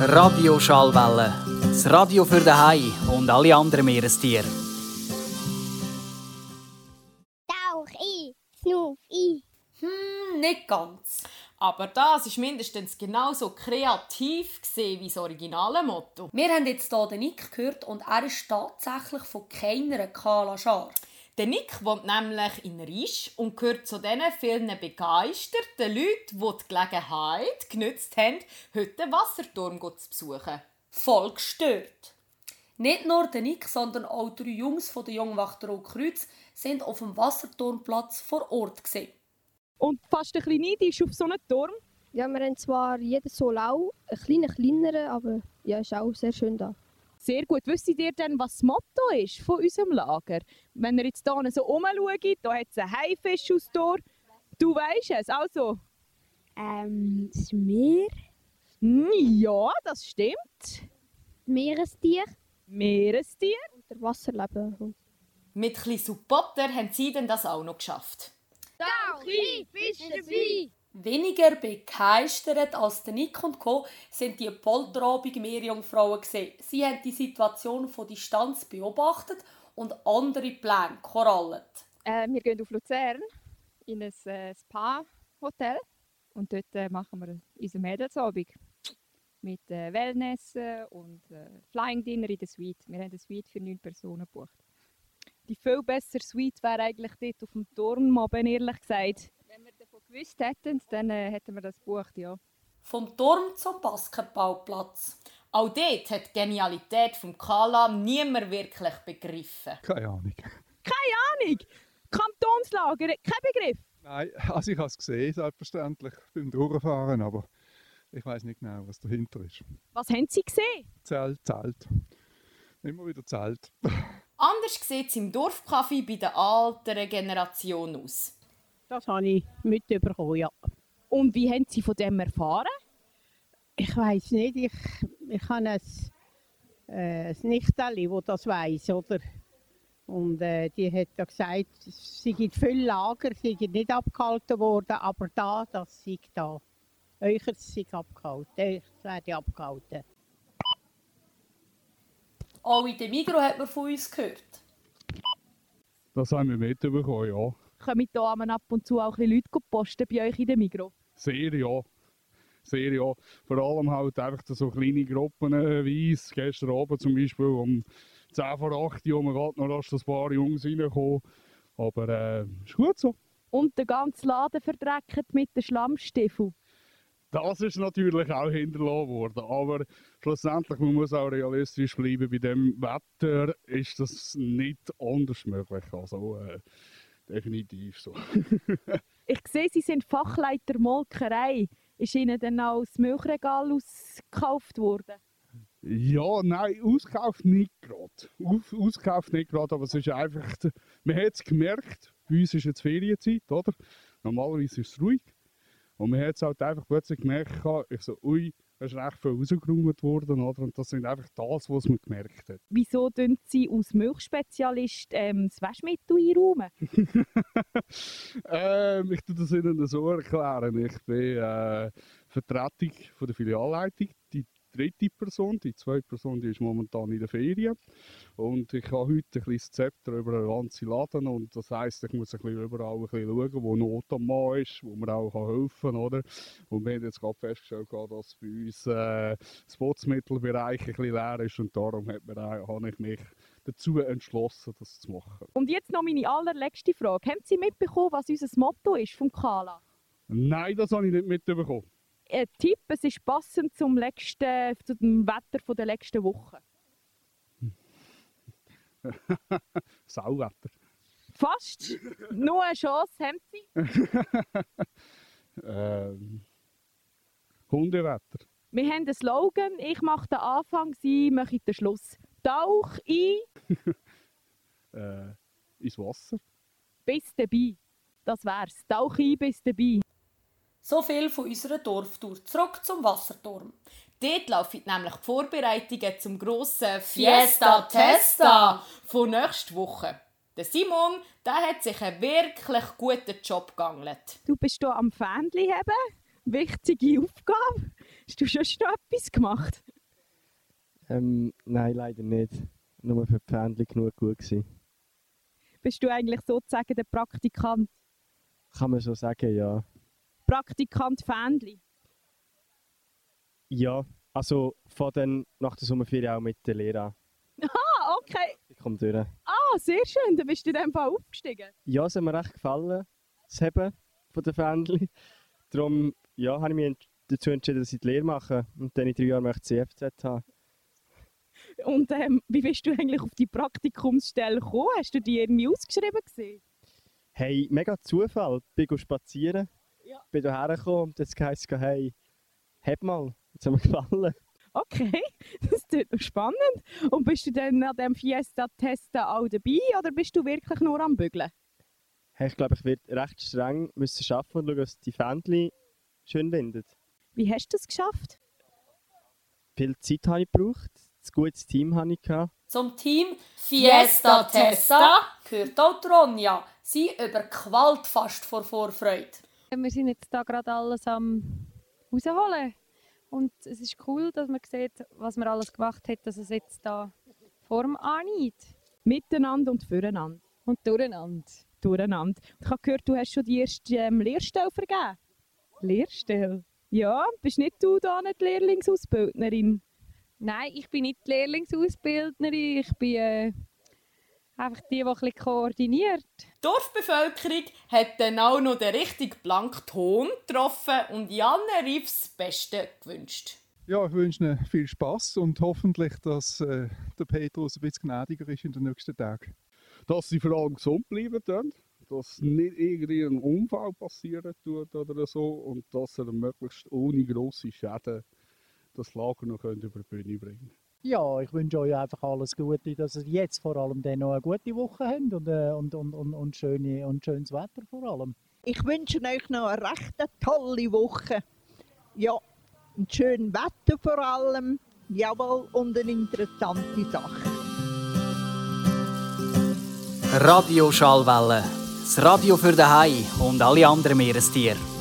Radioschallwelle. Das Radio für den Hai und alle anderen Meerestiere. Tauch ein, Snoof ein. Hm, nicht ganz. Aber das ist mindestens genauso kreativ wie das originale Motto. Wir haben jetzt hier den Nick gehört und er ist tatsächlich von keiner Kala Schar. Der Nick wohnt nämlich in Risch und gehört zu den vielen begeisterten Leuten, die die Gelegenheit genützt haben, heute den Wasserturm zu besuchen. Voll gestört. Nicht nur der Nick, sondern auch drei Jungs von der Jungwachter Kreuz sind auf dem Wasserturmplatz vor Ort. Gewesen. Und fast ein bisschen neidisch auf so einen Turm. Ja, wir haben zwar jeden Solau, einen kleinen, kleineren, aber ja, ist auch sehr schön da. Sehr gut. Wisst ihr denn, was das Motto ist von unserem Lager? Wenn ihr jetzt hier so umschaut, da hat es einen Haifisch aus Tor. Du weißt es, also? Ähm, das Meer? Ja, das stimmt. Meerestier? Meerestier? Und der Wasserleben. Mit etwas Supporter haben sie denn das auch noch geschafft. Tauch ein, Fisch dabei. Weniger begeistert als der Nick und Co. sind die polterabend Meerjungfrauen gesehen. Sie haben die Situation von Distanz beobachtet und andere Pläne korallet. Äh, wir gehen auf Luzern in ein äh, Spa-Hotel und dort äh, machen wir unseren Mädelsabend mit äh, Wellness und äh, Flying Dinner in der Suite. Wir haben eine Suite für neun Personen gebucht. Die viel bessere Suite wäre eigentlich dort auf dem Turm, oben, ehrlich gesagt. Wenn wir davon gewusst hätten, dann äh, hätten wir das gebucht, ja. Vom Turm zum Basketballplatz. Auch dort hat die Genialität vom Kala niemand wirklich begriffen. Keine Ahnung. Keine Ahnung! Kantonslager, kein Begriff? Nein, also ich habe es gesehen, selbstverständlich, beim Durchfahren, aber ich weiß nicht genau, was dahinter ist. Was haben Sie gesehen? Zelt, Zelt. Immer wieder Zelt. Anders sieht es im Dorfcafé bei der älteren Generation aus. Das habe ich mitbekommen, ja. Und wie haben Sie von dem erfahren? Ich weiß nicht, ich, ich habe ein, äh, ein Nichteli, das das weiß, oder? Und äh, die hat ja gesagt, sie gibt viel Lager, sie sind nicht abgehalten worden, aber da, das sei da. Euchers sei abgehalten, euch werde abgehalten. Auch in dem Migro hat man von uns gehört. Das haben wir mitbekommen, ja. Kommen da ab und zu auch ein Leute posten bei euch in dem Migro? Sehr, ja. Sehr, ja. Vor allem halt einfach so kleine Gruppen äh, weiss. Gestern Abend zum Beispiel um 10 vor 8 Uhr, man geht noch rasch ein paar Jungs reinkommen. Aber äh, ist gut so. Und der ganze Laden verdreckt mit den Schlammstiefeln. Das ist natürlich auch hinterlassen worden. Aber schlussendlich, man muss auch realistisch bleiben, bei dem Wetter ist das nicht anders möglich. Also äh, definitiv so. ich sehe, Sie sind Fachleiter Molkerei. Ist Ihnen dann auch das Milchregal ausgekauft worden? Ja, nein, ausgekauft nicht gerade. ausgekauft nicht gerade, aber es ist einfach, man hat es gemerkt, bei uns ist jetzt Ferienzeit, oder? Normalerweise ist es ruhig. Und man hat es halt einfach plötzlich gemerkt, ich so, ui, es ist recht viel rausgeräumt worden, oder? Und das sind einfach das, was man gemerkt hat. Wieso tun Sie als Milchspezialist ähm, das Waschmittel einräumen? ähm, ich tue das Ihnen so erklären. Ich bin äh, Vertretung von der Filialleitung. Die dritte Person. Die zweite Person die ist momentan in der Ferien. Und ich habe heute ein bisschen Zepter über den ganzen Laden. Und das heisst, ich muss ein bisschen überall ein bisschen schauen, wo Not am Mann ist, wo man auch helfen kann. Oder? Und wir haben jetzt gerade festgestellt, dass bei uns äh, das Putzmittelbereich ein bisschen leer ist. Und darum hat mir, habe ich mich dazu entschlossen, das zu machen. Und jetzt noch meine allerletzte Frage. Haben Sie mitbekommen, was unser Motto ist vom Kala? Nein, das habe ich nicht mitbekommen ein Tipp, es ist passend zum, letzten, zu dem Wetter der letzten Woche. Sauwetter. Fast. Nur eine Chance haben Sie. ähm, Hundewetter. Wir haben einen Slogan. Ich mache den Anfang, Sie machen den Schluss. Tauch ein. äh, ins Wasser. Bis dabei. Das wär's. Tauch ein, bis dabei. So viel von unserer Dorftour. Zurück zum Wasserturm. Dort laufen nämlich die Vorbereitungen zum grossen Fiesta Testa von nächster Woche. Der Simon, der hat sich einen wirklich guten Job geangelt. Du bist hier am Fähnchen haben. Wichtige Aufgabe. Hast du schon noch etwas gemacht? Ähm, nein, leider nicht. Nur für die Fähnchen genug gut gewesen. Bist du eigentlich sozusagen der Praktikant? Kann man so sagen, ja. Praktikant Fähnli? Ja, also von dann nach der Sommerferien auch mit der Lehre. Ah, okay. Ich komme durch. Ah, sehr schön. Dann bist du in dem Fall aufgestiegen. Ja, es hat mir recht gefallen, das Heben von der Fähnchen. Darum ja, habe ich mich dazu entschieden, dass ich die Lehre mache und dann in drei Jahren möchte ich CFZ haben. Und ähm, wie bist du eigentlich auf die Praktikumsstelle gekommen? Hast du die irgendwie ausgeschrieben gesehen? Hey, mega Zufall. Ich bin spazieren, Ja. bin hierher gekommen und jetzt heisst es, hey, heb mal, jetzt hat mir gefallen. Okay, das klingt noch spannend. Und bist du dann an dem Fiesta-Testen auch dabei oder bist du wirklich nur am Bügeln? Hey, ich glaube, ich werde recht streng müssen arbeiten und schauen, dass die Fähnchen schön finden. Wie hast du es geschafft? Viel Zeit habe ich gebraucht, ein gutes Team habe ich gehabt. Zum Team Fiesta Testa gehört auch die Ronja. Sie überquallt fast vor Vorfreude. Wir sind jetzt da gerade alles am rausholen. Und es ist cool, dass man sieht, was man alles gemacht hat, dass es jetzt da Form annimmt. Miteinander und füreinander. Und durcheinander. Durcheinander. Ich habe gehört, du hast schon die erste ähm, Lehrstelle vergeben. Lehrstelle? Ja, bist nicht du da nicht die Lehrlingsausbildnerin? Nein, ich bin nicht die Lehrlingsausbildnerin. Ich bin äh, einfach die, die ein bisschen koordiniert. Die Dorfbevölkerung hat dann auch noch den richtigen blanken Ton getroffen und Janne Riffs das Beste gewünscht. Ja, ich wünsche Ihnen viel Spaß und hoffentlich, dass äh, der Petrus ein bisschen gnädiger ist in den nächsten Tagen. Dass sie vor allem gesund bleiben dann, dass nicht irgendwie ein Unfall passieren tut oder so und dass sie dann möglichst ohne grosse Schäden das Lager noch können über die Bühne bringen Ja, ich wünsche euch einfach alles Gute, dass ihr jetzt vor allem dann noch eine gute Woche habt und, äh, und, und, und, und, schöne, und schönes Wetter vor allem. Ich wünsche euch noch eine recht tolle Woche. Ja, ein schönes Wetter vor allem. Jawohl, und eine interessante Sache. Radio Schallwelle. Das Radio für den Hai und alle anderen Meerestiere.